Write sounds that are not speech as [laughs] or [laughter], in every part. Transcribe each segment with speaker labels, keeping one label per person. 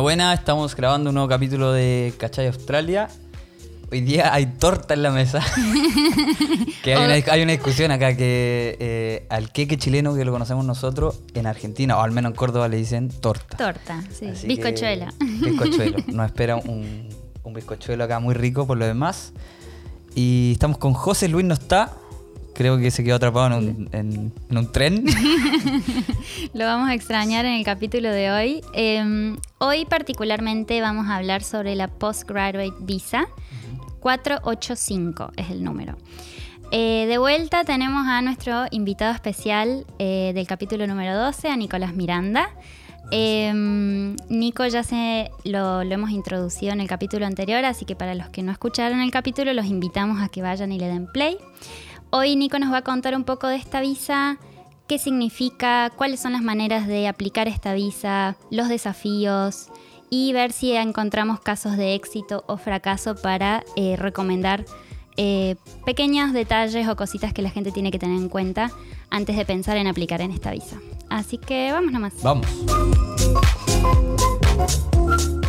Speaker 1: Buena, buena, estamos grabando un nuevo capítulo de Cachay Australia. Hoy día hay torta en la mesa. [laughs] que hay, una, hay una discusión acá que eh, al queque chileno que lo conocemos nosotros en Argentina, o al menos en Córdoba le dicen torta.
Speaker 2: Torta, sí.
Speaker 1: Así
Speaker 2: Bizcochuelo.
Speaker 1: que- Bizcochuelo. [laughs] Nos espera un, un bizcochuelo acá muy rico por lo demás. Y estamos con José Luis, no está. Creo que se quedó atrapado en un, en- en un tren. [laughs]
Speaker 2: Lo vamos a extrañar en el capítulo de hoy. Eh, hoy particularmente vamos a hablar sobre la Postgraduate Visa. 485 es el número. Eh, de vuelta tenemos a nuestro invitado especial eh, del capítulo número 12, a Nicolás Miranda. Eh, Nico ya se lo, lo hemos introducido en el capítulo anterior, así que para los que no escucharon el capítulo los invitamos a que vayan y le den play. Hoy Nico nos va a contar un poco de esta visa, qué significa, cuáles son las maneras de aplicar esta visa, los desafíos y ver si encontramos casos de éxito o fracaso para eh, recomendar eh, pequeños detalles o cositas que la gente tiene que tener en cuenta antes de pensar en aplicar en esta visa. Así que vamos nomás.
Speaker 1: Vamos.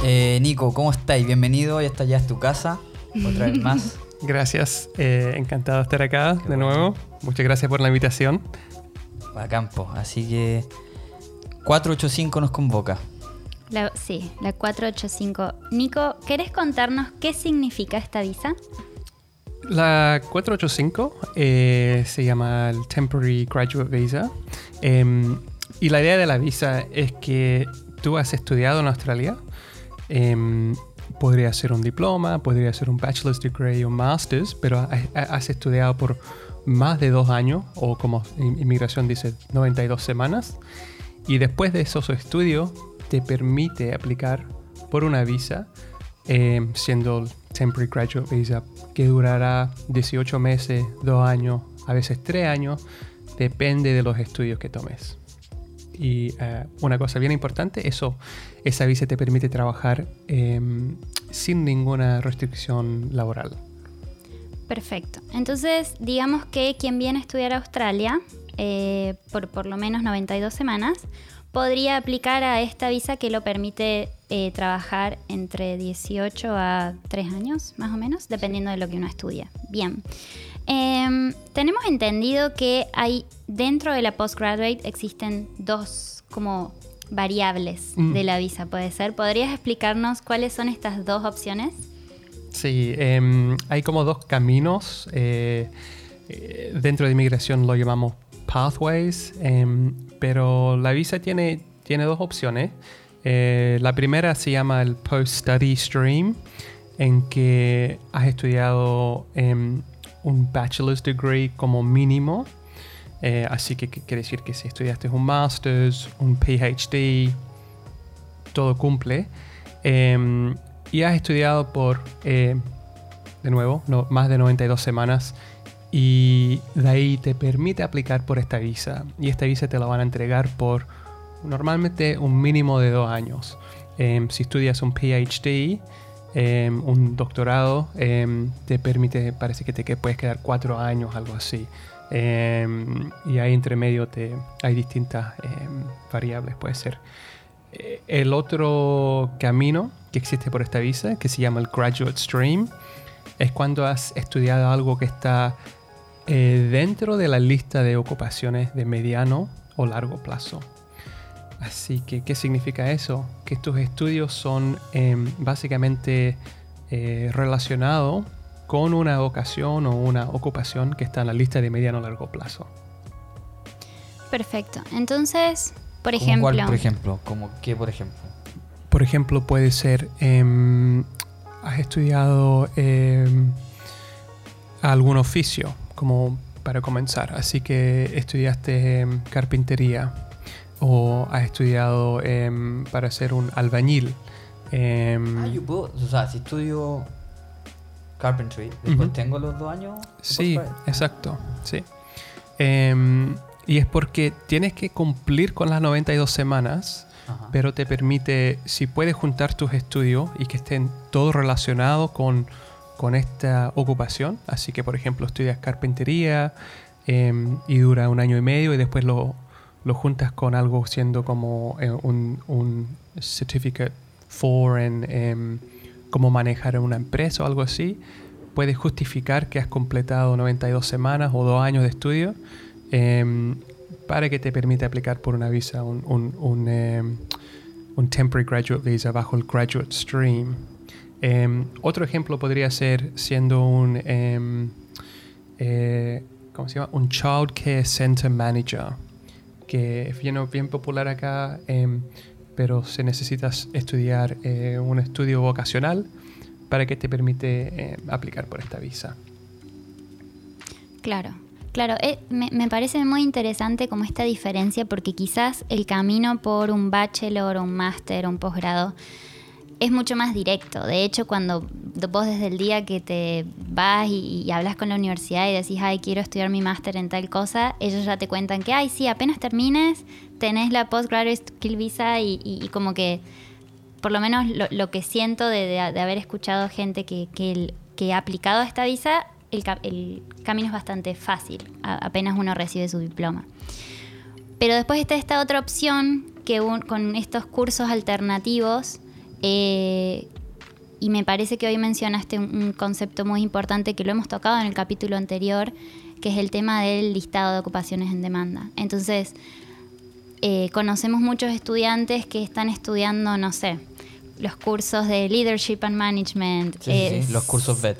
Speaker 1: Eh, Nico, ¿cómo estáis? Bienvenido, ya está ya es tu casa. Otra vez más. [laughs]
Speaker 3: Gracias, eh, encantado de estar acá de nuevo. Muchas gracias por la invitación.
Speaker 1: a campo. Así que 485 nos convoca.
Speaker 2: La- sí, la 485. Nico, ¿querés contarnos qué significa esta visa?
Speaker 3: La 485 eh, se llama el Temporary Graduate Visa. Em, y la idea de la visa es que tú has estudiado en Australia. em, podría ser un diploma, podría ser un bachelor's degree o un master's, pero ha- ha- has estudiado por más de dos años, o como in- inmigración dice, 92 semanas. Y después de esos estudios, te permite aplicar por una visa, eh, siendo Temporary Graduate Visa, que durará 18 meses, 2 años, a veces 3 años, depende de los estudios que tomes. Y eh, una cosa bien importante, eso, esa visa te permite trabajar em, sin ninguna restricción laboral.
Speaker 2: Perfecto. Entonces, digamos que quien viene a estudiar a Australia eh, por por lo menos 92 semanas podría aplicar a esta visa que lo permite eh, trabajar entre 18 a 3 años, más o menos, dependiendo de lo que uno estudia. Bien. Em, tenemos entendido que hay dentro de la postgraduate existen dos como variables
Speaker 3: Mm.
Speaker 2: de la visa, puede ser. ¿Podrías explicarnos cuáles son estas dos opciones?
Speaker 3: Sí, em, hay como dos caminos. eh, eh, dentro de inmigración lo llamamos pathways, em, pero la visa tiene, tiene dos opciones. Eh, la primera se llama el post-study stream, en que has estudiado un bachelor's degree como mínimo. Eh, así que quiere decir que si estudiaste un master's, un PhD, todo cumple. Em, y has estudiado por, eh, de nuevo, más de 92 semanas. Y de ahí te permite aplicar por esta visa. Y esta visa te la van a entregar por normalmente un mínimo de dos años. Em, si estudias un PhD, em, un doctorado, em, te permite, parece que te puedes quedar cuatro años, algo así. Em, y ahí entre medio te, hay distintas variables, puede ser. Eh, El otro camino que existe por esta visa, que se llama el Graduate Stream, es cuando has estudiado algo que está eh, dentro de la lista de ocupaciones de mediano o largo plazo. Así que, ¿qué significa eso? Que tus estudios son em, básicamente eh, relacionados con una vocación o una ocupación que está en la lista de mediano o largo plazo.
Speaker 2: Perfecto. Entonces, por
Speaker 1: ¿Cómo
Speaker 2: ejemplo,
Speaker 1: cuál, por ejemplo? ¿Cómo qué, por ejemplo?
Speaker 3: Por ejemplo, puede ser, em, has estudiado em, algún oficio, como para comenzar, así que estudiaste carpintería o has estudiado em, para ser un albañil. em,
Speaker 1: Ah, yo puedo, o sea, si estudio carpentry, después tengo los dos años.
Speaker 3: Sí,
Speaker 1: postgrad.
Speaker 3: exacto, sí. Em, y es porque tienes que cumplir con las 92 semanas
Speaker 1: Ajá.
Speaker 3: pero te permite, si puedes juntar tus estudios y que estén todos relacionados con, con esta ocupación, así que por ejemplo estudias carpintería y dura un año y medio y después lo, lo juntas con algo siendo como eh, un, un certificate Four en em, cómo manejar una empresa o algo así, puedes justificar que has completado 92 semanas o dos años de estudio em, para que te permita aplicar por una visa, un, un, un, em, un temporary graduate visa bajo el graduate stream. otro ejemplo podría ser siendo un, eh, ¿cómo se llama? Un Child Care Center Manager que es bien, popular acá, em, pero se necesita estudiar eh, un estudio vocacional para que te permite eh, aplicar por esta visa.
Speaker 2: Claro, claro, eh, me, me, parece muy interesante como esta diferencia porque quizás el camino por un bachelor, un máster, un posgrado es mucho más directo. De hecho, cuando vos desde el día que te vas y, hablas con la universidad y decís, ay, quiero estudiar mi máster en tal cosa, ellos ya te cuentan que, ay, sí, apenas termines, tenés la postgraduate skill visa y, como que, por lo menos lo, que siento de, haber escuchado gente que, que, ha aplicado esta visa, el, camino es bastante fácil, apenas uno recibe su diploma. Pero después está esta otra opción que con estos cursos alternativos, eh, y me parece que hoy mencionaste un, concepto muy importante que lo hemos tocado en el capítulo anterior, que es el tema del listado de ocupaciones en demanda. Entonces, eh, conocemos muchos estudiantes que están estudiando, no sé, los cursos de Leadership and Management.
Speaker 1: Sí, los cursos VET.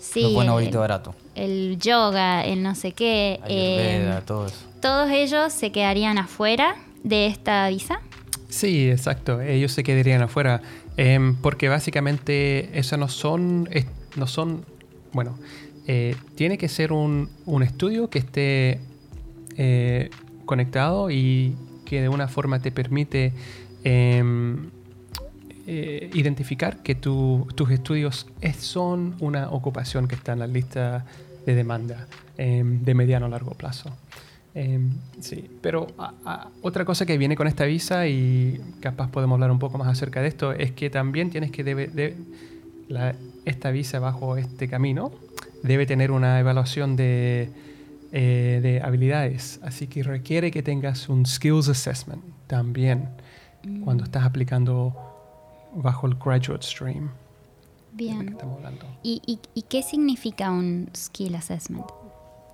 Speaker 1: Sí, los bonito, barato.
Speaker 2: El yoga, el no sé qué.
Speaker 1: Eh, todo eso.
Speaker 2: Todos ellos se quedarían afuera de esta visa.
Speaker 3: Sí, exacto. Ellos se quedarían afuera. Em, porque básicamente eso no son, no son bueno, eh, tiene que ser un, un estudio que esté eh, conectado y que de una forma te permite em, eh, identificar que tus estudios son una ocupación que está en la lista de demanda em, de mediano a largo plazo. Em, sí, pero otra cosa que viene con esta visa y capaz podemos hablar un poco más acerca de esto es que también tienes que debe, esta visa bajo este camino debe tener una evaluación de, eh, de, habilidades, así que requiere que tengas un skills assessment también cuando estás aplicando bajo el graduate stream.
Speaker 2: Bien. ¿Y, y qué significa un skill assessment?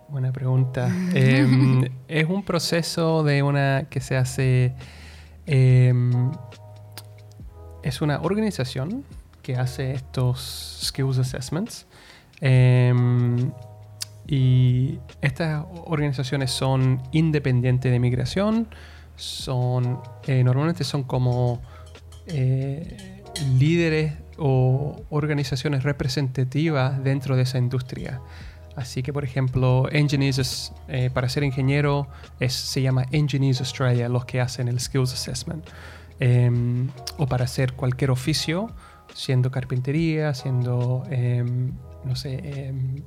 Speaker 3: Buena pregunta. [laughs] Em, es un proceso de una que se hace. Em, es una organización que hace estos skills assessments. Em, y estas organizaciones son independientes de migración. Son eh, normalmente son como eh, líderes o organizaciones representativas dentro de esa industria. Así que, por ejemplo, Engineers, eh, para ser ingeniero se llama Engineers Australia, los que hacen el Skills Assessment. Em, o para hacer cualquier oficio, siendo carpintería, siendo, em, no sé, em,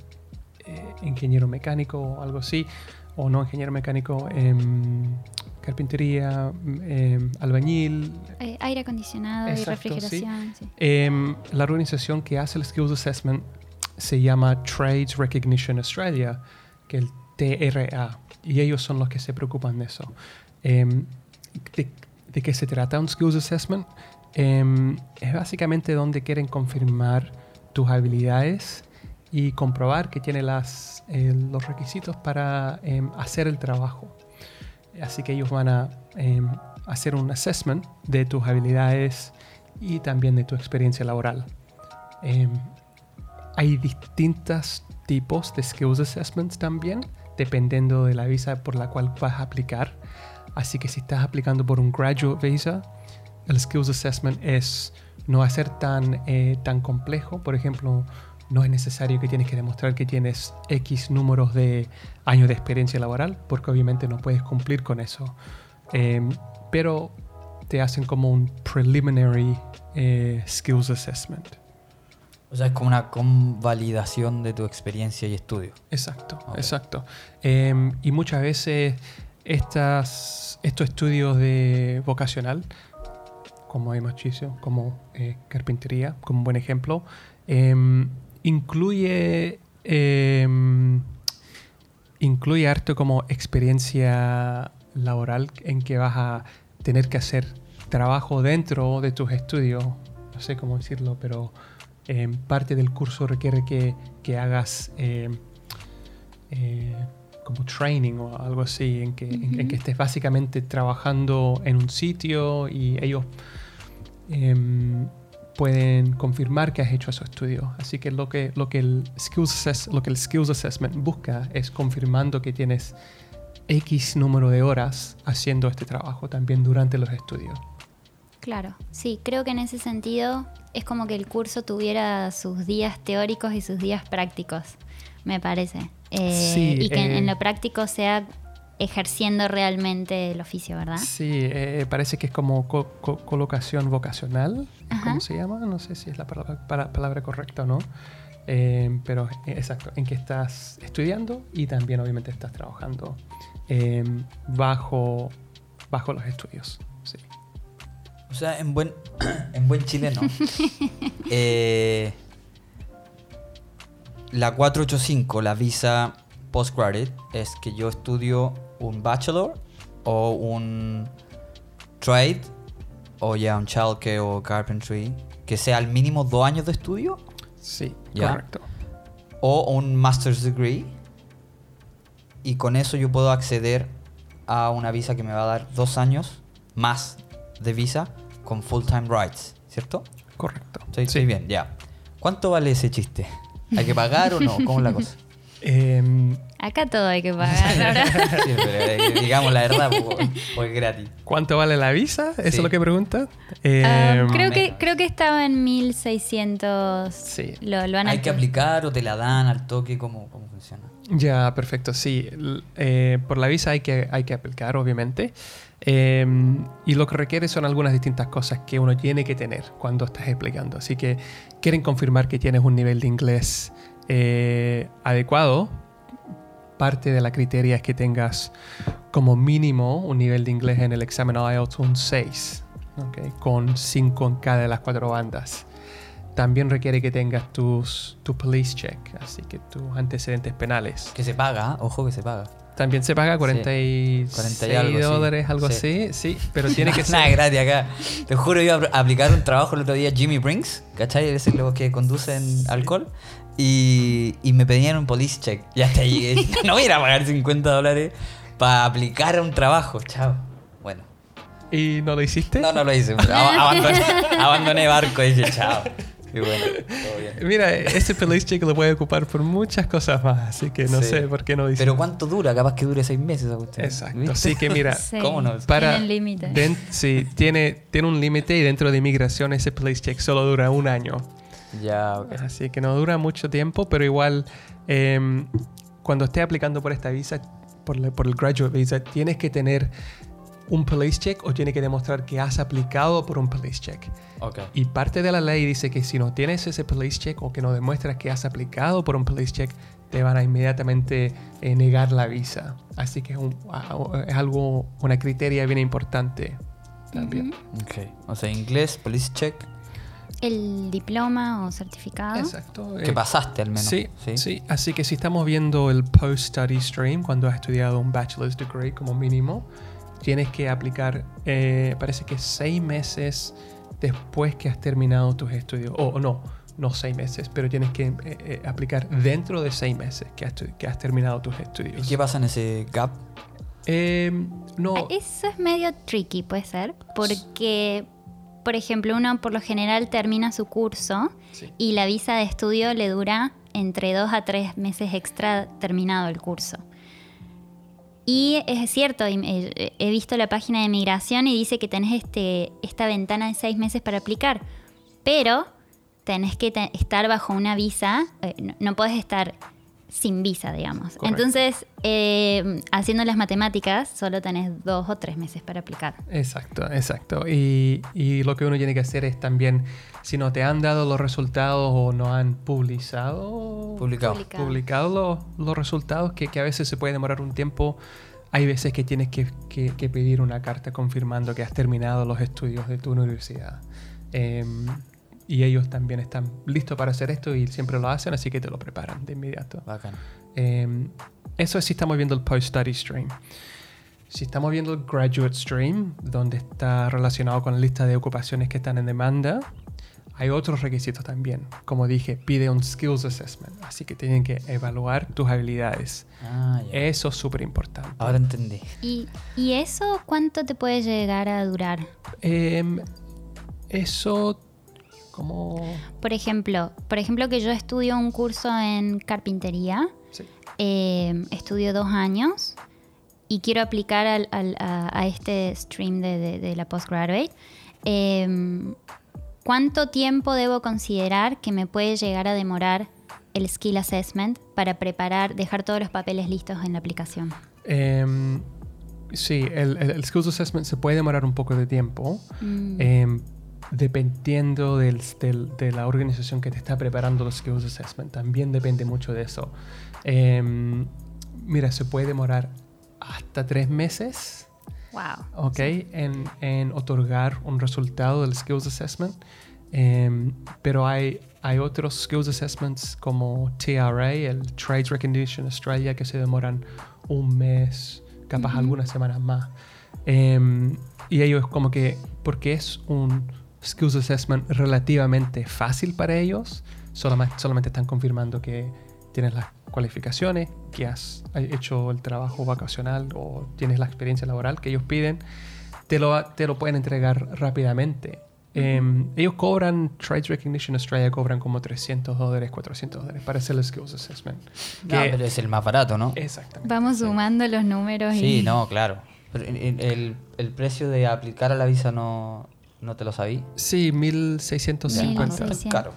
Speaker 3: eh, ingeniero mecánico o algo así, o no ingeniero mecánico, carpintería, albañil.
Speaker 2: Eh, aire acondicionado y refrigeración.
Speaker 3: la organización que hace el Skills Assessment se llama Trades Recognition Australia, que el TRA, y ellos son los que se preocupan de eso. Em, de, qué se trata un Skills Assessment? Em, es básicamente donde quieren confirmar tus habilidades y comprobar que tiene las, eh, los requisitos para em, hacer el trabajo. Así que ellos van a hacer un assessment de tus habilidades y también de tu experiencia laboral hay distintos tipos de skills assessments también, dependiendo de la visa por la cual vas a aplicar. Así que si estás aplicando por un graduate visa, el skills assessment es no va a ser tan, eh, tan complejo. Por ejemplo, no es necesario que tienes que demostrar que tienes X números de años de experiencia laboral, porque obviamente no puedes cumplir con eso. Em, pero te hacen como un preliminary eh, skills assessment.
Speaker 1: O sea, es como una convalidación de tu experiencia y estudio.
Speaker 3: Exacto, exacto. Em, y muchas veces estas, estos estudios de vocacional, como hay machicio, como eh, carpintería, como un buen ejemplo, em, incluye, em, incluye harto como experiencia laboral en que vas a tener que hacer trabajo dentro de tus estudios no sé cómo decirlo, pero eh, parte del curso requiere que, que hagas eh, eh, como training o algo así, en que, en- en que estés básicamente trabajando en un sitio y ellos em, pueden confirmar que has hecho esos estudios. Así que lo que, lo que, el, skills assess- lo que el Skills Assessment busca es confirmando que tienes X número de horas haciendo este trabajo también durante los estudios.
Speaker 2: Claro, sí, creo que en ese sentido es como que el curso tuviera sus días teóricos y sus días prácticos, me parece. Eh,
Speaker 3: Sí,
Speaker 2: y que en-
Speaker 3: eh,
Speaker 2: en lo práctico sea ejerciendo realmente el oficio, ¿verdad?
Speaker 3: Sí, eh, parece que es como co- co- colocación vocacional,
Speaker 2: Ajá.
Speaker 3: ¿cómo se llama? No sé si es la palabra, para- palabra correcta o no. Eh, pero exacto, en que estás estudiando y también obviamente estás trabajando bajo, bajo los estudios. Sí.
Speaker 1: O sea, en buen, [clears throat] en buen chileno. [laughs] eh, la 485, la visa postgraduate, es que yo estudio un bachelor o un trade o ya un childcare o carpentry, que sea al mínimo dos años de estudio
Speaker 3: Sí,
Speaker 1: Ya.
Speaker 3: correcto.
Speaker 1: o un master's degree. Y con eso yo puedo acceder a una visa que me va a dar dos años más de visa con full-time rights, ¿cierto?
Speaker 3: Correcto.
Speaker 1: Estoy,
Speaker 3: Sí.
Speaker 1: estoy bien, ya. ¿Cuánto vale ese chiste? ¿Hay que pagar o no? ¿Cómo es la cosa?
Speaker 3: Em,
Speaker 2: Acá todo hay que pagar, ahora. [laughs]
Speaker 1: Sí, pero eh, digamos la verdad, porque es gratis.
Speaker 3: ¿Cuánto vale la visa? ¿Eso
Speaker 1: Sí.
Speaker 3: es lo que pregunta?
Speaker 2: Ah,
Speaker 3: Em,
Speaker 2: creo, que, creo que estaba en 1600.
Speaker 3: Sí.
Speaker 2: Lo, lo han
Speaker 1: ¿Hay que aplicar o te la dan al toque? ¿Cómo, cómo funciona?
Speaker 3: Ya, perfecto. Sí, eh, por la visa hay que, hay que aplicar, obviamente. Em, y lo que requiere son algunas distintas cosas que uno tiene que tener cuando estás aplicando. Así que quieren confirmar que tienes un nivel de inglés eh, adecuado. Parte de la criteria es que tengas como mínimo un nivel de inglés en el examen IELTS un 6, ¿ok? con 5 en cada de las cuatro bandas. También requiere que tengas tus, tu police check, así que tus antecedentes penales.
Speaker 1: Que se paga, ¿eh? ojo que se paga.
Speaker 3: También se paga 46
Speaker 1: 40 y algo, sí.
Speaker 3: dólares, algo
Speaker 1: Sí.
Speaker 3: así, sí, pero [laughs] tiene que
Speaker 1: Nada
Speaker 3: ser...
Speaker 1: gratis acá. Te juro, iba a apl- aplicar un trabajo el otro día, Jimmy Brinks, ¿cachai? Es los que conducen alcohol. Y, y me pedían un police check. Ya hasta ahí. eh, [laughs] No voy a ir a pagar 50 dólares para aplicar a un trabajo. Chao. Bueno.
Speaker 3: ¿Y no lo hiciste?
Speaker 1: No, no lo hice. [laughs] abandoné, abandoné barco y dije chao. Y bueno, todo bien. [laughs]
Speaker 3: Mira, ese police check lo puede ocupar por muchas cosas más, así que no
Speaker 1: Sí.
Speaker 3: sé por qué no dice.
Speaker 1: Pero ¿cuánto dura? Capaz que dure seis meses a usted.
Speaker 3: Exacto, así que mira, [laughs]
Speaker 2: Sí,
Speaker 1: ¿Cómo no?
Speaker 3: para
Speaker 2: límite.
Speaker 3: sí, tiene, tiene un límite y dentro de inmigración ese police check solo dura un año.
Speaker 1: Ya, ok.
Speaker 3: Así que no dura mucho tiempo, pero igual em, cuando estés aplicando por esta visa, por, la- por el graduate visa, tienes que tener un police check o tienes que demostrar que has aplicado por un police check.
Speaker 1: Ok.
Speaker 3: Y parte de la ley dice que si no tienes ese police check o que no demuestras que has aplicado por un police check, te van a inmediatamente eh, negar la visa. Así que es, un- a- es algo, una criteria bien importante también.
Speaker 1: Ok. O sea, inglés, police check.
Speaker 2: El diploma o certificado.
Speaker 3: Exacto.
Speaker 1: Que
Speaker 3: eh,
Speaker 1: pasaste al menos.
Speaker 3: Sí, sí, Así que si estamos viendo el post-study stream, cuando has estudiado un bachelor's degree como mínimo, tienes que aplicar, eh, parece que seis meses después que has terminado tus estudios. O o no, no seis meses, pero tienes que eh, eh, aplicar dentro de seis meses que has, que has terminado tus
Speaker 1: ¿Y
Speaker 3: estudios.
Speaker 1: qué pasa en ese gap?
Speaker 3: Eh, no,
Speaker 2: Ah, Eso es medio tricky, puede ser, porque, por ejemplo, uno por lo general termina su curso
Speaker 3: Sí.
Speaker 2: y la visa de estudio le dura entre dos a tres meses extra terminado el curso. Y es cierto, he visto la página de migración y dice que tenés este, esta ventana de seis meses para aplicar, pero tenés que estar bajo una visa, eh, no, no podés estar sin visa, digamos.
Speaker 3: Correcto.
Speaker 2: Entonces, eh, haciendo las matemáticas, solo tenés dos o tres meses para aplicar.
Speaker 3: Exacto, exacto. Y, y lo que uno tiene que hacer es también, si no te han dado los resultados o no han publicado,
Speaker 1: Publicado.
Speaker 2: Publicado.
Speaker 3: publicado los, los resultados, que, que a veces se puede demorar un tiempo. Hay veces que tienes que, que- que pedir una carta confirmando que has terminado los estudios de tu universidad. Em, y ellos también están listos para hacer esto y siempre lo hacen, así que te lo preparan de inmediato.
Speaker 1: Bacán.
Speaker 3: Eh, eso es si estamos viendo el post-study stream. Si estamos viendo el graduate stream, donde está relacionado con la lista de ocupaciones que están en demanda, hay otros requisitos también. Como dije, pide un skills assessment, así que tienen que evaluar tus habilidades.
Speaker 1: Ah.
Speaker 3: Eso es súper importante.
Speaker 1: Ahora entendí.
Speaker 2: ¿Y, ¿Y eso cuánto te puede llegar a durar?
Speaker 3: Em, eso, como...
Speaker 2: Por ejemplo, por ejemplo que yo estudio un curso en carpintería,
Speaker 3: Sí.
Speaker 2: eh, estudio dos años y quiero aplicar al- al- a, a este stream de, de- de la postgraduate. eh, ¿Cuánto tiempo debo considerar que me puede llegar a demorar el skill assessment para preparar, dejar todos los papeles listos en la aplicación?
Speaker 3: Em, sí, el, el- el skills assessment se puede demorar un poco de tiempo.
Speaker 2: Mm.
Speaker 3: Em, dependiendo del- del- de la organización que te está preparando los skills assessment, también depende mucho de eso. Em, mira, se puede demorar hasta tres meses,
Speaker 2: wow.
Speaker 3: ¿ok? En, en otorgar un resultado del skills assessment. Em, pero hay, hay otros skills assessments como TRA, el Trades Recognition Australia, que se demoran un mes, capaz algunas semanas más. Em, y ellos como que, porque es un skills assessment relativamente fácil para ellos, solamente, solamente están confirmando que tienes las cualificaciones, que has hecho el trabajo vacacional o tienes la experiencia laboral que ellos piden, te lo, te lo pueden entregar rápidamente. Em, ellos cobran, Trades Recognition Australia cobran como 300 dólares, 400 dólares para hacer el Skills Assessment.
Speaker 1: No,
Speaker 3: Que-
Speaker 1: pero es el más barato, ¿no?
Speaker 3: Exactamente.
Speaker 2: Vamos sumando los números y...
Speaker 1: Sí, no, claro. Pero el- el- el precio de aplicar a la visa no, no te lo sabí.
Speaker 3: Sí, 1650.
Speaker 1: no caro.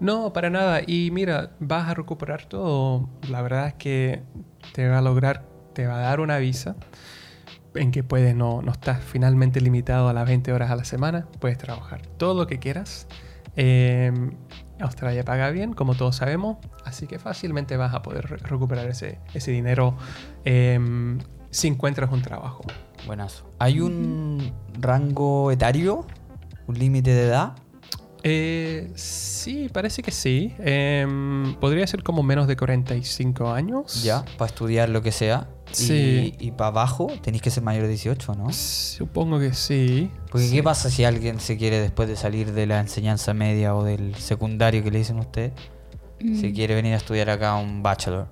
Speaker 3: No, para nada. Y mira, vas a recuperar todo. La verdad es que te va a lograr, te va a dar una visa en que puedes, no, no estás finalmente limitado a las 20 horas a la semana. Puedes trabajar todo lo que quieras. Eh, Australia paga bien, como todos sabemos. Así que fácilmente vas a poder re- recuperar ese, ese dinero eh, si encuentras un trabajo.
Speaker 1: Buenazo. ¿Hay un rango etario? ¿Un límite de edad?
Speaker 3: Eh, sí, parece que sí. Em, podría ser como menos de 45 años.
Speaker 1: Ya, para estudiar lo que sea.
Speaker 3: Sí.
Speaker 1: Y, y para abajo tenéis que ser mayor de 18, ¿no?
Speaker 3: Supongo que sí.
Speaker 1: Porque
Speaker 3: Sí.
Speaker 1: ¿qué pasa si alguien se quiere después de salir de la enseñanza media o del secundario que le dicen a usted?
Speaker 2: Mm.
Speaker 1: Si quiere venir a estudiar acá un bachelor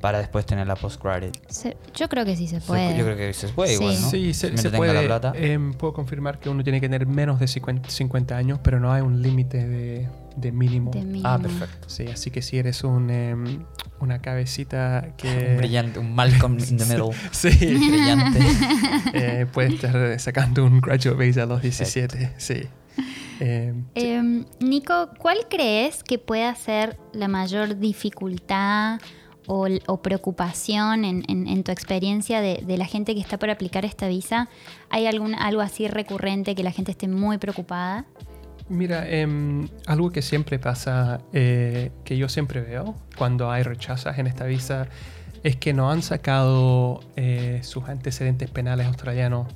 Speaker 1: para después tener la postgraduate.
Speaker 2: Se- yo creo que sí se
Speaker 1: Se-
Speaker 2: puede.
Speaker 1: Yo creo que se puede
Speaker 2: Sí.
Speaker 1: igual, ¿no?
Speaker 3: Sí, se, se puede.
Speaker 1: la plata.
Speaker 3: Em, puedo confirmar que uno tiene que tener menos de 50, 50 años, pero no hay un límite de, de mínimo.
Speaker 2: De mínimo.
Speaker 1: Ah, perfecto.
Speaker 3: Sí, así que si eres un, em, una cabecita que... [laughs]
Speaker 1: Un brillante, un Malcolm in the middle. [laughs]
Speaker 3: Sí, [laughs]
Speaker 1: brillante.
Speaker 3: eh, puedes estar sacando un graduate visa a los 17. Sí. Em,
Speaker 2: Em, Nico, ¿cuál crees que pueda ser la mayor dificultad o, preocupación en, tu experiencia de, de la gente que está por aplicar esta visa? ¿Hay algún, algo así recurrente que la gente esté muy preocupada?
Speaker 3: Mira, em, algo que siempre pasa, eh, que yo siempre veo cuando hay rechazas en esta visa, es que no han sacado eh, sus antecedentes penales australianos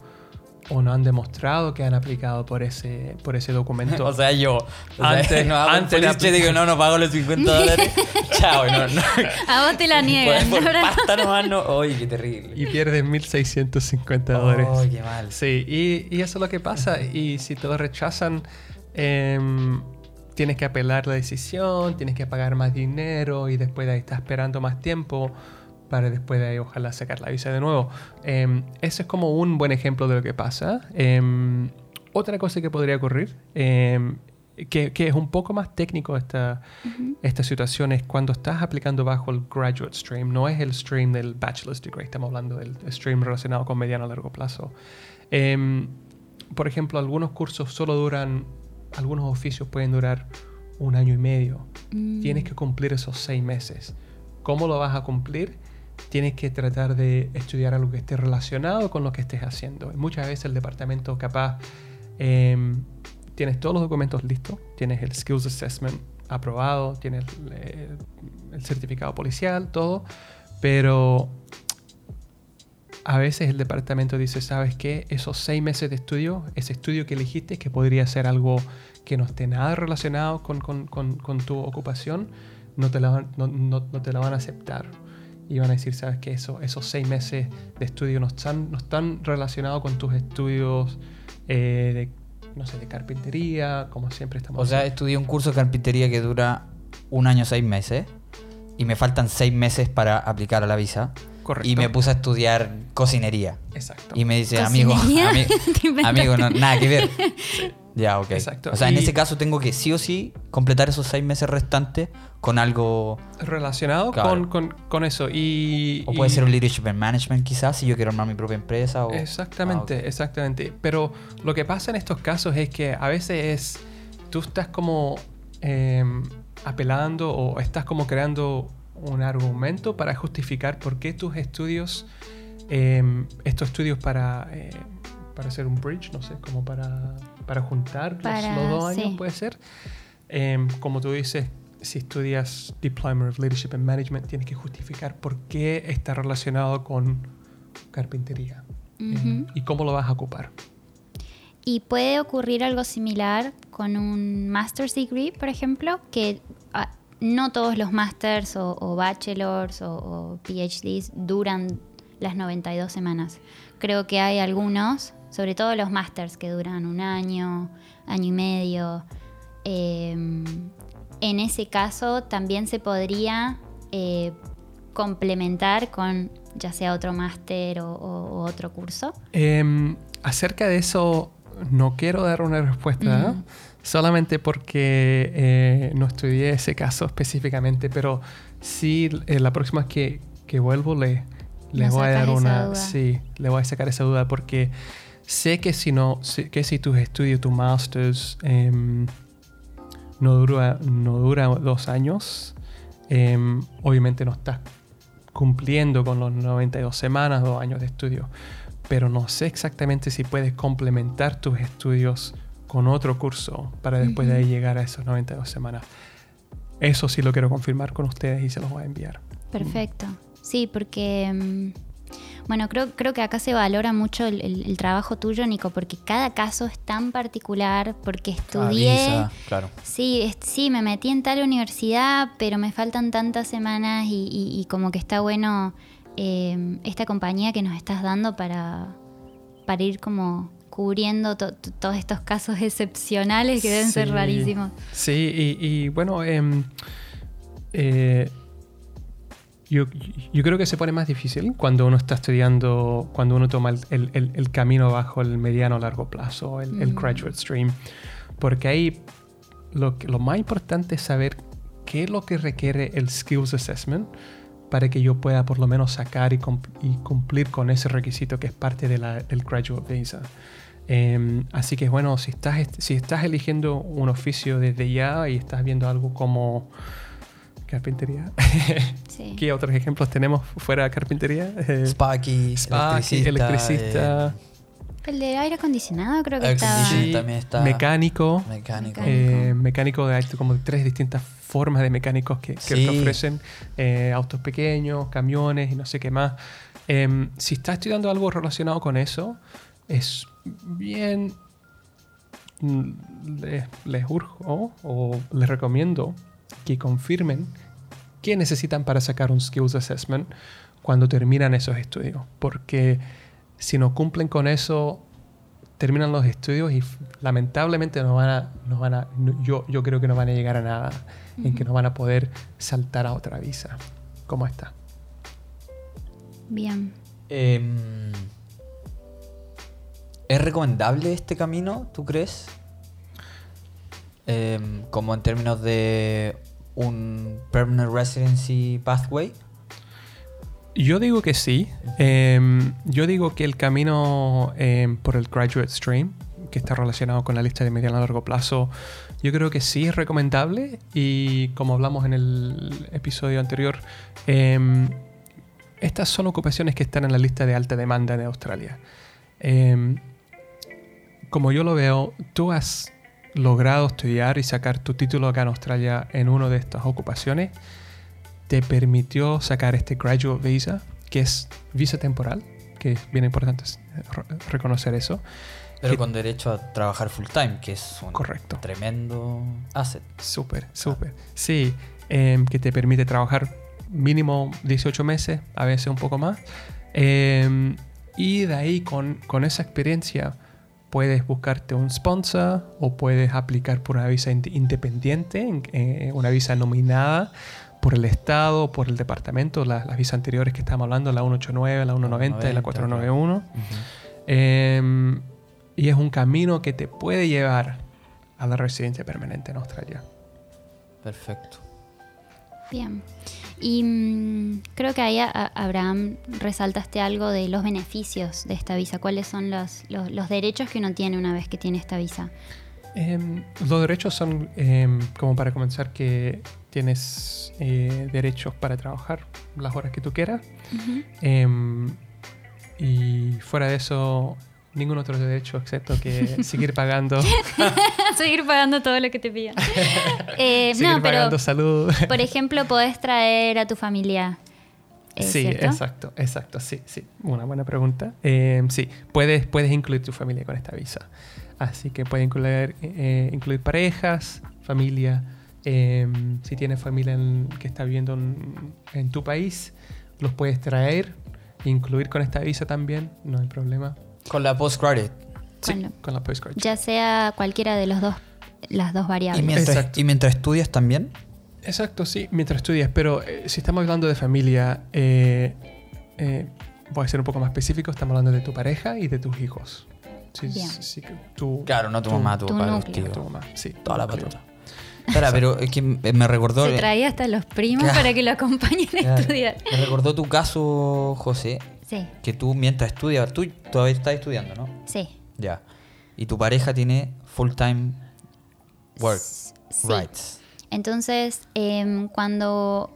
Speaker 3: o no han demostrado que han aplicado por ese, por ese documento. [laughs]
Speaker 1: O sea, yo. O sea,
Speaker 3: Antes- [laughs]
Speaker 1: no hago un
Speaker 3: antes de aplicar.
Speaker 1: digo, no, no pago los 50 dólares. [laughs] Chao, no, no.
Speaker 2: A vos te la
Speaker 1: Por,
Speaker 2: niegan.
Speaker 1: por
Speaker 2: ¿no?
Speaker 1: pasta nomás, no. Qué terrible.
Speaker 3: y pierdes 1.650 dólares.
Speaker 1: Ay, qué mal.
Speaker 3: Sí, y, y eso es lo que pasa. Y si te lo rechazan, em, tienes que apelar la decisión, tienes que pagar más dinero y después de ahí estás esperando más tiempo para después de ahí ojalá sacar la visa de nuevo. Em, ese es como un buen ejemplo de lo que pasa. Em, otra cosa que podría ocurrir, em, que, que es un poco más técnico esta, esta situación, es cuando estás aplicando bajo el graduate stream, no es el stream del bachelor's degree, estamos hablando del stream relacionado con mediano a largo plazo. Por ejemplo, algunos cursos solo duran, algunos oficios pueden durar un año y medio.
Speaker 2: Mm.
Speaker 3: Tienes que cumplir esos seis meses. ¿Cómo lo vas a cumplir? Tienes que tratar de estudiar algo que esté relacionado con lo que estés haciendo. Muchas veces el departamento capaz em, tienes todos los documentos listos, tienes el Skills Assessment aprobado, tienes eh, el certificado policial, todo, pero a veces el departamento dice, ¿sabes qué? Esos seis meses de estudio, ese estudio que elegiste, que podría ser algo que no esté nada relacionado con, tu ocupación, no te, la no te la van a aceptar. Y van a decir, ¿sabes qué? Eso, esos seis meses de estudio no están, no están relacionados con tus estudios eh, de no sé, de carpintería, como siempre estamos
Speaker 1: O sea, estudié un curso de carpintería que dura un año, seis meses. Y me faltan seis meses para aplicar a la visa.
Speaker 3: Correcto.
Speaker 1: Y me puse a estudiar cocinería.
Speaker 3: Exacto.
Speaker 1: Y me dice, amigo,
Speaker 2: ¿Cocinería?
Speaker 1: ami- [laughs] amigo, no, nada que ver. Ya, ok.
Speaker 3: Exacto.
Speaker 1: O sea, en ese caso tengo que sí o sí completar esos seis meses restantes con algo.
Speaker 3: Relacionado
Speaker 1: Claro.
Speaker 3: con, con- con eso. Y,
Speaker 1: O puede
Speaker 3: y-
Speaker 1: ser un leadership and management, quizás, si yo quiero armar mi propia empresa. O...
Speaker 3: Exactamente,
Speaker 1: Ah,
Speaker 3: exactamente. Pero lo que pasa en estos casos es que a veces es, tú estás como em, apelando o estás como creando un argumento para justificar por qué tus estudios, em, estos estudios para, eh, para hacer un bridge, no sé, como para, para juntar los-
Speaker 2: Para-
Speaker 3: los, dos años,
Speaker 2: sí.
Speaker 3: puede ser. Em, como tú dices, si estudias Diploma of Leadership and Management, tienes que justificar por qué está relacionado con carpintería.
Speaker 2: Ujú.
Speaker 3: Eh, ¿Y cómo lo vas a ocupar?
Speaker 2: Y puede ocurrir algo similar con un master's degree, por ejemplo, que ah, no todos los masters o, o bachelors o, o PhDs duran las 92 semanas. Creo que hay algunos, sobre todo los masters, que duran un año, año y medio. Eh, en ese caso también se podría eh, complementar con ya sea otro máster o- o- o otro curso.
Speaker 3: Em, acerca de eso, no quiero dar una respuesta, solamente porque eh, no estudié ese caso específicamente, pero sí, la próxima vez que, que vuelvo le, le
Speaker 2: Nos
Speaker 3: voy a dar una... Sí, le voy a sacar esa duda porque sé que si no, que si tus estudios, tu master's, em, no dura, no dura dos años, em, obviamente no estás cumpliendo con los 92 semanas, dos años de estudio. Pero no sé exactamente si puedes complementar tus estudios con otro curso para después de ahí llegar a esos 92 semanas. Eso sí lo quiero confirmar con ustedes y se los voy a enviar.
Speaker 2: Perfecto. Sí, porque mm, bueno, creo, creo que acá se valora mucho el, el- el trabajo tuyo, Nico, porque cada caso es tan particular, porque estudié.
Speaker 1: Claro.
Speaker 2: Sí, es- sí, me metí en tal universidad, pero me faltan tantas semanas y, y- y como que está bueno eh, esta compañía que nos estás dando para, para ir como cubriendo to- to- todos estos casos excepcionales que deben ser rarísimos.
Speaker 3: Sí, y, y bueno, em, eh, yo, yo creo que se pone más difícil cuando uno está estudiando, cuando uno toma el, el- el- el camino bajo el mediano o largo plazo, el, el
Speaker 2: Mm.
Speaker 3: graduate stream, porque ahí lo, que- lo más importante es saber qué es lo que requiere el skills assessment para que yo pueda por lo menos sacar y, y cumplir con ese requisito que es parte de la- del graduate visa. Em, así que bueno, si estás, est- si estás eligiendo un oficio desde ya y estás viendo algo como carpintería, [laughs]
Speaker 2: Sí.
Speaker 3: ¿qué otros ejemplos tenemos fuera de carpintería? Eh,
Speaker 1: Sparky, electricista.
Speaker 3: electricista,
Speaker 2: El de aire acondicionado creo que
Speaker 1: Air
Speaker 2: estaba.
Speaker 1: conditioning.
Speaker 3: sí,
Speaker 1: también está-
Speaker 3: mecánico,
Speaker 1: Mecánico.
Speaker 2: Mecánico.
Speaker 3: eh, mecánico de alto, como tres distintas formas de mecánicos que, que-
Speaker 1: Sí.
Speaker 3: que ofrecen eh, autos pequeños, camiones y no sé qué más. Em, si estás estudiando algo relacionado con eso, es bien. mm, Les, les urjo o les recomiendo que confirmen qué necesitan para sacar un Skills Assessment cuando terminan esos estudios. Porque si no cumplen con eso, terminan los estudios y lamentablemente no van a, no van a no- yo, yo creo que no van a llegar a nada, en que no van a poder saltar a otra visa. como esta.
Speaker 2: Bien.
Speaker 1: Em, ¿Es recomendable este camino, tú crees? Em, como en términos de un permanent residency pathway.
Speaker 3: Yo digo que sí. Em, yo digo que el camino em, por el graduate stream, que está relacionado con la lista de mediano a largo plazo, yo creo que sí es recomendable. Y como hablamos en el episodio anterior, em, estas son ocupaciones que están en la lista de alta demanda en Australia. Como yo lo veo, tú has logrado estudiar y sacar tu título acá en Australia en una de estas ocupaciones te permitió sacar este graduate visa, que es visa temporal, que es bien importante re- reconocer eso.
Speaker 1: Pero
Speaker 3: Que-
Speaker 1: con derecho a trabajar full time, que es un
Speaker 3: Correcto.
Speaker 1: tremendo asset.
Speaker 3: Súper, súper. Sí, em, que te permite trabajar mínimo 18 meses, a veces un poco más. Em, y de ahí, con, con esa experiencia, puedes buscarte un sponsor o puedes aplicar por una visa inde- independiente, en- eh, una visa nominada por el Estado, por el departamento, la- las visas anteriores que estamos hablando, la 189, la 190 y la 491.
Speaker 1: Ujú.
Speaker 3: Eh, y es un camino que te puede llevar a la residencia permanente en Australia.
Speaker 1: Perfecto.
Speaker 2: Bien. Y mm, creo que ahí, a- a- Abraham, resaltaste algo de los beneficios de esta visa. ¿Cuáles son los, los, los derechos que uno tiene una vez que tiene esta visa?
Speaker 3: Em, los derechos son, em, como para comenzar, que tienes eh, derechos para trabajar las horas que tú quieras. Em, y fuera de eso, ningún otro derecho excepto que [laughs] seguir pagando, [laughs]
Speaker 2: Seguir pagando todo lo que te pidan. [laughs] Eh,
Speaker 3: seguir
Speaker 2: no, pero,
Speaker 3: pagando salud.
Speaker 2: por ejemplo, podés traer a tu familia. eh,
Speaker 3: sí,
Speaker 2: ¿cierto?
Speaker 3: exacto, exacto, sí, sí. Una buena pregunta. Em, sí, puedes, puedes incluir tu familia con esta visa. Así que puedes incluir, eh, incluir parejas, familia. em, si tienes familia en- que está viviendo en, en tu país, los puedes traer, incluir con esta visa también, no hay problema.
Speaker 1: Con la postgraduate.
Speaker 3: Sí,
Speaker 2: Con
Speaker 3: la postgrad.
Speaker 2: Ya sea cualquiera de los dos, las dos
Speaker 1: ¿Y
Speaker 2: variables.
Speaker 1: mientras,
Speaker 3: Exacto.
Speaker 1: ¿Y mientras estudias también?
Speaker 3: Exacto, sí, mientras estudias, pero eh, si estamos hablando de familia, eh, eh, voy a ser un poco más específico, estamos hablando de tu pareja y de tus hijos. Sí,
Speaker 2: Bien.
Speaker 3: sí, tu,
Speaker 1: Claro, no tu
Speaker 3: tu-
Speaker 1: mamá, tu,
Speaker 2: tu
Speaker 1: papá, tíos.
Speaker 3: tu mamá, sí.
Speaker 1: Toda la patuta. Espera, pero es que me me recordó.
Speaker 2: Se traía hasta los primos
Speaker 1: Claro.
Speaker 2: para que lo acompañen a
Speaker 1: Claro.
Speaker 2: estudiar.
Speaker 1: Me recordó tu caso, José,
Speaker 2: Sí,
Speaker 1: que tú mientras estudias, tú todavía estás estudiando, ¿no?
Speaker 2: sí.
Speaker 1: Ya. Y tu pareja tiene full time work rights.
Speaker 2: Entonces, em, cuando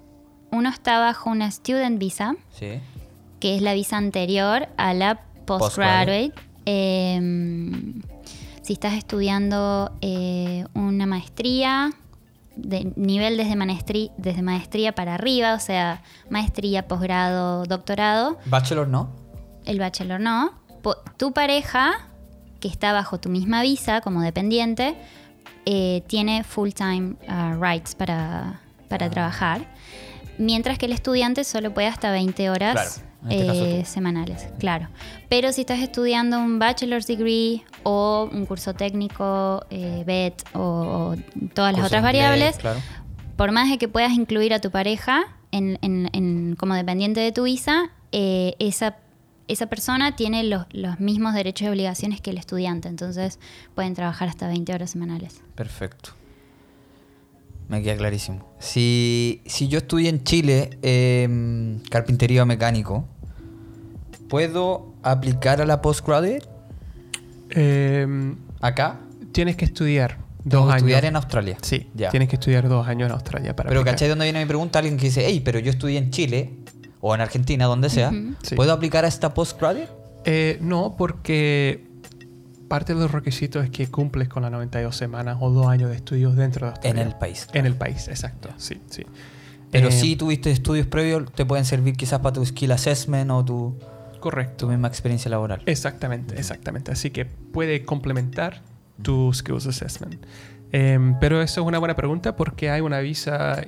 Speaker 2: uno está bajo una student visa,
Speaker 1: Sí.
Speaker 2: que es la visa anterior a la postgraduate, em, si estás estudiando eh, una maestría, de nivel desde maestría, desde maestría para arriba, o sea, maestría, posgrado, doctorado,
Speaker 1: Bachelor, ¿no?
Speaker 2: el bachelor no, po- tu pareja, que está bajo tu misma visa como dependiente, eh, tiene full-time uh, rights para, para
Speaker 1: Ah.
Speaker 2: trabajar, mientras que el estudiante solo puede hasta 20 horas
Speaker 1: Claro, este
Speaker 2: eh, semanales, claro. Pero si estás estudiando un bachelor's degree o un curso técnico, eh, BET o, o todas las otras
Speaker 1: inglés,
Speaker 2: variables,
Speaker 1: Claro.
Speaker 2: por más de que puedas incluir a tu pareja en, en- en- como dependiente de tu visa, eh, esa, esa persona tiene los, los mismos derechos y obligaciones que el estudiante. Entonces pueden trabajar hasta 20 horas semanales.
Speaker 1: Perfecto. Me queda clarísimo. Si, si yo estudié en Chile em, carpintería o mecánico, ¿puedo aplicar a la postgraduate
Speaker 3: Em,
Speaker 1: acá?
Speaker 3: tienes que estudiar dos años.
Speaker 1: estudiar en Australia.
Speaker 3: Sí,
Speaker 1: Ya.
Speaker 3: tienes que estudiar dos años en Australia para
Speaker 1: Pero
Speaker 3: aplicar.
Speaker 1: ¿cachai dónde viene mi pregunta? Alguien que dice, hey, pero yo estudié en Chile o en Argentina, donde sea. ¿Puedo aplicar a esta postgraduate?
Speaker 3: Eh, no, porque parte de los requisitos es que cumples con las 92 semanas o dos años de estudios dentro de
Speaker 1: En
Speaker 3: Australia.
Speaker 1: el país.
Speaker 3: En el país, exacto. Sí, sí.
Speaker 1: Pero
Speaker 3: Eh,
Speaker 1: si tuviste estudios previos, te pueden servir quizás para tu skill assessment o tu,
Speaker 3: Correcto.
Speaker 1: tu misma experiencia laboral.
Speaker 3: Exactamente, exactamente. Así que puede complementar tu Skills Assessment. Em, pero eso es una buena pregunta porque hay una visa,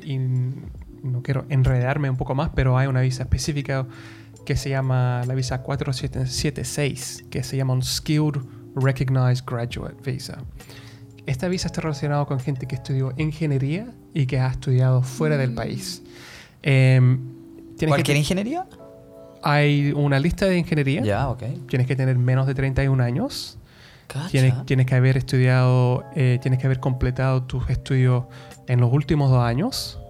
Speaker 3: no quiero enredarme un poco más, pero hay una visa específica que se llama la visa 4776, que se llama un Skilled Recognized Graduate Visa. Esta visa está relacionada con gente que estudió ingeniería y que ha estudiado fuera del país. Em,
Speaker 1: ¿Cualquier ingeniería?
Speaker 3: Hay una lista de ingeniería.
Speaker 1: Ya, ok.
Speaker 3: Tienes que tener menos de 31 años.
Speaker 1: Cacha.
Speaker 3: Tienes, tienes que haber estudiado, eh, tienes que haber completado tus estudios en los últimos dos años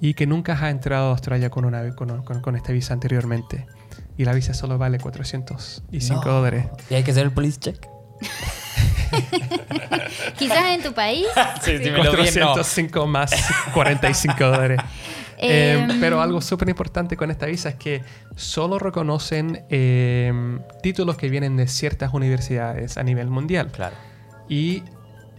Speaker 3: y que nunca has entrado a Australia con, una, con, con- con esta visa anteriormente. Y la visa solo vale 405
Speaker 1: No.
Speaker 3: dólares.
Speaker 1: ¿Y hay que hacer el police check? [laughs]
Speaker 2: Quizás en tu país.
Speaker 1: Sí, sí, me lo vi, no.
Speaker 3: 405 más 45 dólares. [laughs] Eh, pero algo súper importante con esta visa es que solo reconocen eh, títulos que vienen de ciertas universidades a nivel mundial.
Speaker 1: Claro.
Speaker 3: Y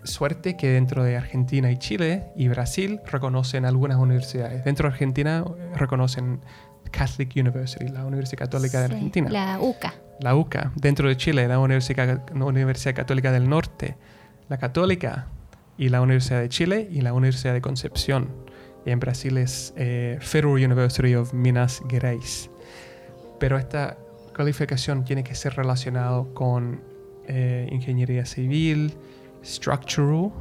Speaker 3: suerte que dentro de Argentina y Chile y Brasil reconocen algunas universidades. Dentro de Argentina eh, reconocen Catholic University, la Universidad Católica de
Speaker 2: sí,
Speaker 3: Argentina.
Speaker 2: La UCA.
Speaker 3: La UCA. Dentro de Chile, la Universidad, la Universidad Católica del Norte, la Católica y la Universidad de Chile y la Universidad de Concepción. Y en Brasil es eh, Federal University of Minas Gerais. Pero esta calificación tiene que ser relacionado con eh, ingeniería civil, structural,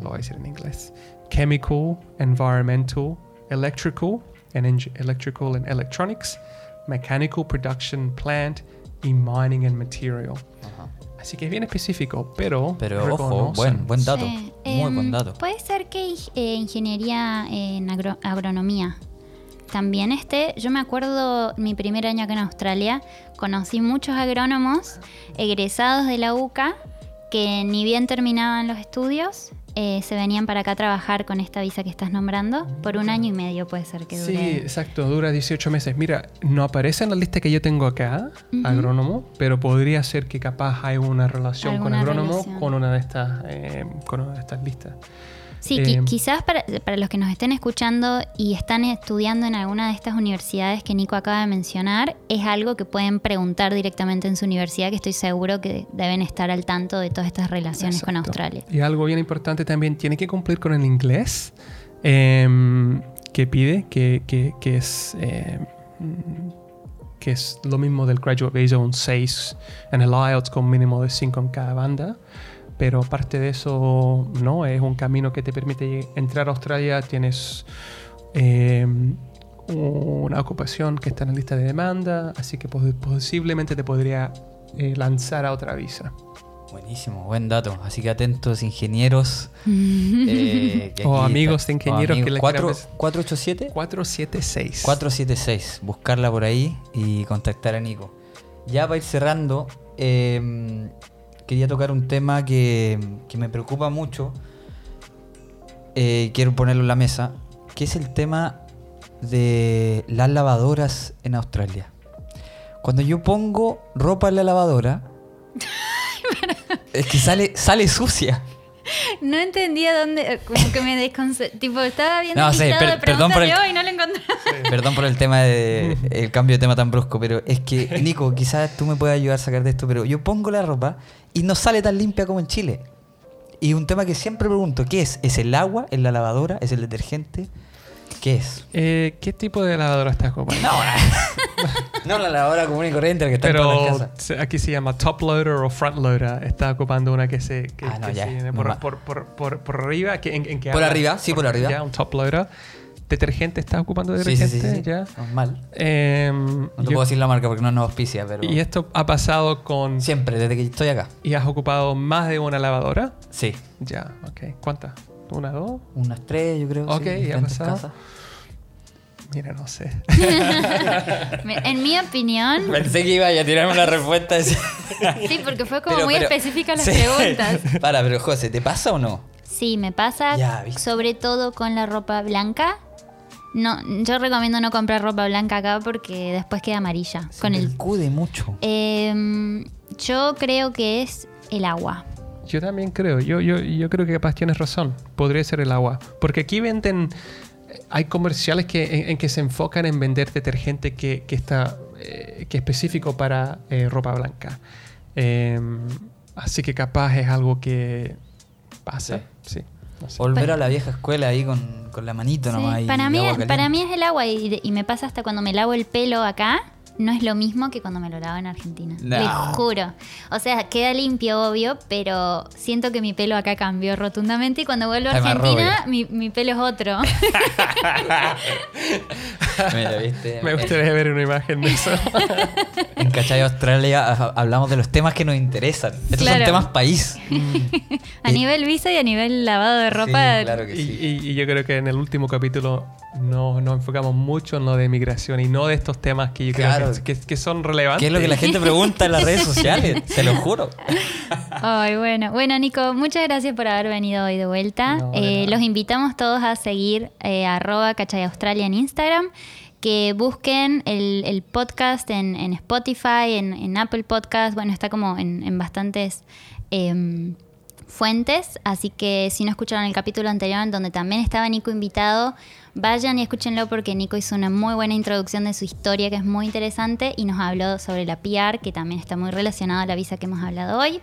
Speaker 3: lo voy a decir en inglés, chemical, environmental, electrical, and electrical and electronics, mechanical production plant y mining and material.
Speaker 1: Ajá.
Speaker 3: Así que es bien específico, pero
Speaker 1: Pero ojo, buen, buen dato.
Speaker 2: Sí.
Speaker 1: Muy
Speaker 2: Em,
Speaker 1: buen dato.
Speaker 2: Puede ser que eh, ingeniería en agro- agronomía también esté. Yo me acuerdo mi primer año acá en Australia, conocí muchos agrónomos egresados de la UCA que ni bien terminaban los estudios, eh, se venían para acá a trabajar con esta visa que estás nombrando. Por un año y medio puede ser que dure.
Speaker 3: Sí, exacto, dura 18 meses. Mira, no aparece en la lista que yo tengo acá, agrónomo, pero podría ser que capaz hay una relación con agrónomo
Speaker 2: relación.
Speaker 3: con una de estas, eh, con una de estas listas.
Speaker 2: Sí, qui-
Speaker 3: Eh,
Speaker 2: quizás para, para los que nos estén escuchando y están estudiando en alguna de estas universidades que Nico acaba de mencionar, es algo que pueden preguntar directamente en su universidad, que estoy seguro que deben estar al tanto de todas estas relaciones con
Speaker 3: Exacto.
Speaker 2: Australia.
Speaker 3: Y algo bien importante también, tiene que cumplir con el inglés em, que pide, que, que- que es, em, que es lo mismo del Graduate Visa, un 6 en el IELTS con mínimo de 5 en cada banda. Pero aparte de eso, no, es un camino que te permite entrar a Australia, tienes em, una ocupación que está en la lista de demanda, así que pos- posiblemente te podría eh, lanzar a otra visa.
Speaker 1: Buenísimo, buen dato. Así que atentos, ingenieros. [laughs] eh,
Speaker 3: O amigos de ingenieros que
Speaker 1: amigos.
Speaker 3: le
Speaker 1: Cuatro-
Speaker 3: quieran ves-
Speaker 1: 487
Speaker 3: 476.
Speaker 1: 476. Buscarla por ahí y contactar a Nico. Ya para ir cerrando, eh, quería tocar un tema que, que me preocupa mucho. Eh, quiero ponerlo en la mesa. Que es el tema de las lavadoras en Australia. Cuando yo pongo ropa en la lavadora, [laughs] es que sale, sale sucia.
Speaker 2: No entendía dónde, como que me desconcerté. Tipo, estaba viendo
Speaker 1: No,
Speaker 2: el
Speaker 1: sí, per-
Speaker 2: de
Speaker 1: perdón por el-
Speaker 2: de hoy y no lo encontré.
Speaker 1: Perdón por el tema de [laughs] el cambio de tema tan brusco, pero es que Nico, quizás tú me puedas ayudar a sacar de esto, pero yo pongo la ropa y no sale tan limpia como en Chile. Y un tema que siempre pregunto, ¿qué es? ¿Es el agua? ¿Es la lavadora? ¿Es el detergente? ¿Qué es?
Speaker 3: Eh, ¿Qué tipo de lavadora estás [laughs] ocupando?
Speaker 1: No, no la lavadora común y corriente la que está en
Speaker 3: Pero
Speaker 1: casas.
Speaker 3: se- aquí se llama top loader o front loader. Está ocupando una que se que,
Speaker 1: Ah, no,
Speaker 3: que
Speaker 1: ya,
Speaker 3: se por, por, por, por, por arriba. que- en, en que
Speaker 1: Por
Speaker 3: habla-
Speaker 1: arriba, sí, por arriba.
Speaker 3: Ya, un top loader. ¿Detergente estás ocupando detergente?
Speaker 1: sí, sí, sí.
Speaker 3: Ya.
Speaker 1: Normal.
Speaker 3: Em,
Speaker 1: No te
Speaker 3: yo-
Speaker 1: puedo decir la marca porque no nos auspicia, pero...
Speaker 3: y esto ha pasado con...
Speaker 1: Siempre, desde que estoy acá.
Speaker 3: ¿Y has ocupado más de una lavadora?
Speaker 1: Sí.
Speaker 3: Ya, ok. ¿Cuántas? ¿Una, dos?
Speaker 1: Unas tres, yo creo.
Speaker 3: Ok,
Speaker 1: sí, en
Speaker 3: ya ha pasado.
Speaker 1: casas.
Speaker 3: Mira, no sé. [laughs]
Speaker 2: En mi opinión,
Speaker 1: Pensé que iba a tirarme una respuesta.
Speaker 2: sí, porque fue como
Speaker 1: Pero-
Speaker 2: muy
Speaker 1: pero-
Speaker 2: específica las
Speaker 1: Sí.
Speaker 2: preguntas. [laughs]
Speaker 1: Para, pero José, ¿te pasa o no?
Speaker 2: Sí, me pasa
Speaker 1: Ya,
Speaker 2: sobre todo con la ropa blanca. No, yo recomiendo no comprar ropa blanca acá porque después queda amarilla.
Speaker 1: Se
Speaker 2: con el,
Speaker 1: percude mucho.
Speaker 2: Em, yo creo que es el agua.
Speaker 3: Yo también creo, yo, yo, yo creo que capaz tienes razón, podría ser el agua. Porque aquí venden, hay comerciales que, en, en que se enfocan en vender detergente que, que está eh, que es específico para eh, ropa blanca. Eh, así que capaz es algo que pasa. Sí. no sé.
Speaker 1: Volver a la vieja escuela ahí con, con la manito
Speaker 2: Sí,
Speaker 1: nomás. y
Speaker 2: para, mí, para mí es el agua y, y me pasa hasta cuando me lavo el pelo acá. No es lo mismo que cuando me lo lavo en Argentina.
Speaker 1: No.
Speaker 2: Les juro. O sea, queda limpio, obvio, pero siento que mi pelo acá cambió rotundamente y cuando vuelvo a Argentina, mi, mi pelo es otro. [laughs]
Speaker 1: Mira, ¿viste?
Speaker 3: Me gustaría ver una imagen de eso. [laughs]
Speaker 1: En Cachay Australia a- hablamos de los temas que nos interesan. Estos
Speaker 2: Claro.
Speaker 1: son temas país. [laughs]
Speaker 2: a nivel visa y a nivel lavado de ropa.
Speaker 1: Sí, claro que
Speaker 3: y,
Speaker 1: sí.
Speaker 3: y- y yo creo que en el último capítulo no- nos enfocamos mucho en lo de migración y no de estos temas que yo
Speaker 1: Claro.
Speaker 3: creo que, que- que son relevantes.
Speaker 1: ¿Qué es lo que la gente pregunta en las redes sociales? Se lo juro. [laughs]
Speaker 2: Ay, bueno. Bueno, Nico, muchas gracias por haber venido hoy de vuelta.
Speaker 3: No, de
Speaker 2: Eh, los invitamos todos a seguir eh, arroba Cachay Australia en Instagram. Que busquen el, el podcast en, en Spotify, en, en Apple Podcast. Bueno, está como en, en bastantes em, fuentes. Así que si no escucharon el capítulo anterior, en donde también estaba Nico invitado, vayan y escúchenlo porque Nico hizo una muy buena introducción de su historia, que es muy interesante, y nos habló sobre la PR, que también está muy relacionado a la visa que hemos hablado hoy.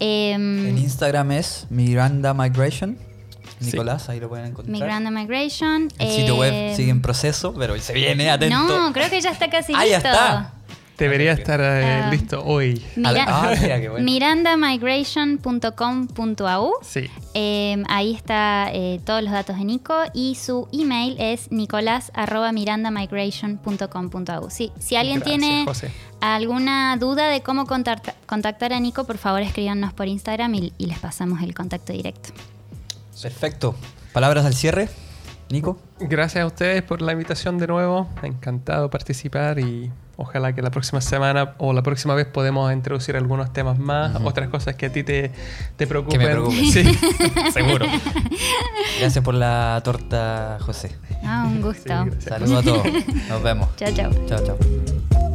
Speaker 2: Em,
Speaker 1: En Instagram es Miranda Migration.
Speaker 3: Sí.
Speaker 1: Nicolás, ahí lo pueden encontrar.
Speaker 2: Migranda Migration.
Speaker 1: El sitio web sigue en proceso, pero se viene, atento.
Speaker 2: No, creo que ya está casi listo.
Speaker 1: está.
Speaker 3: Debería estar eh,
Speaker 2: Ah.
Speaker 3: listo hoy.
Speaker 2: Mira-
Speaker 1: Ah, mira, qué bueno.
Speaker 2: mirandamigration.com.au.
Speaker 3: Sí.
Speaker 2: Eh, ahí está eh, todos los datos de Nico y su email es nicolás.mirandamigration.com.au. Sí, si alguien
Speaker 3: Gracias,
Speaker 2: tiene
Speaker 3: José.
Speaker 2: alguna duda de cómo contacta- contactar a Nico, por favor escríbanos por Instagram y, y les pasamos el contacto directo.
Speaker 1: Perfecto. Palabras al cierre, Nico.
Speaker 3: Gracias a ustedes por la invitación de nuevo. Encantado de participar y ojalá que la próxima semana o la próxima vez podemos introducir algunos temas más, otras cosas que a ti te, te preocupen.
Speaker 1: preocupen.
Speaker 3: Sí, [laughs] seguro. [laughs]
Speaker 1: Gracias por la torta, José.
Speaker 2: Ah, un gusto.
Speaker 3: Sí.
Speaker 1: Saludos a todos. [laughs] Nos vemos.
Speaker 2: Chao, chao.
Speaker 1: Chao, chao.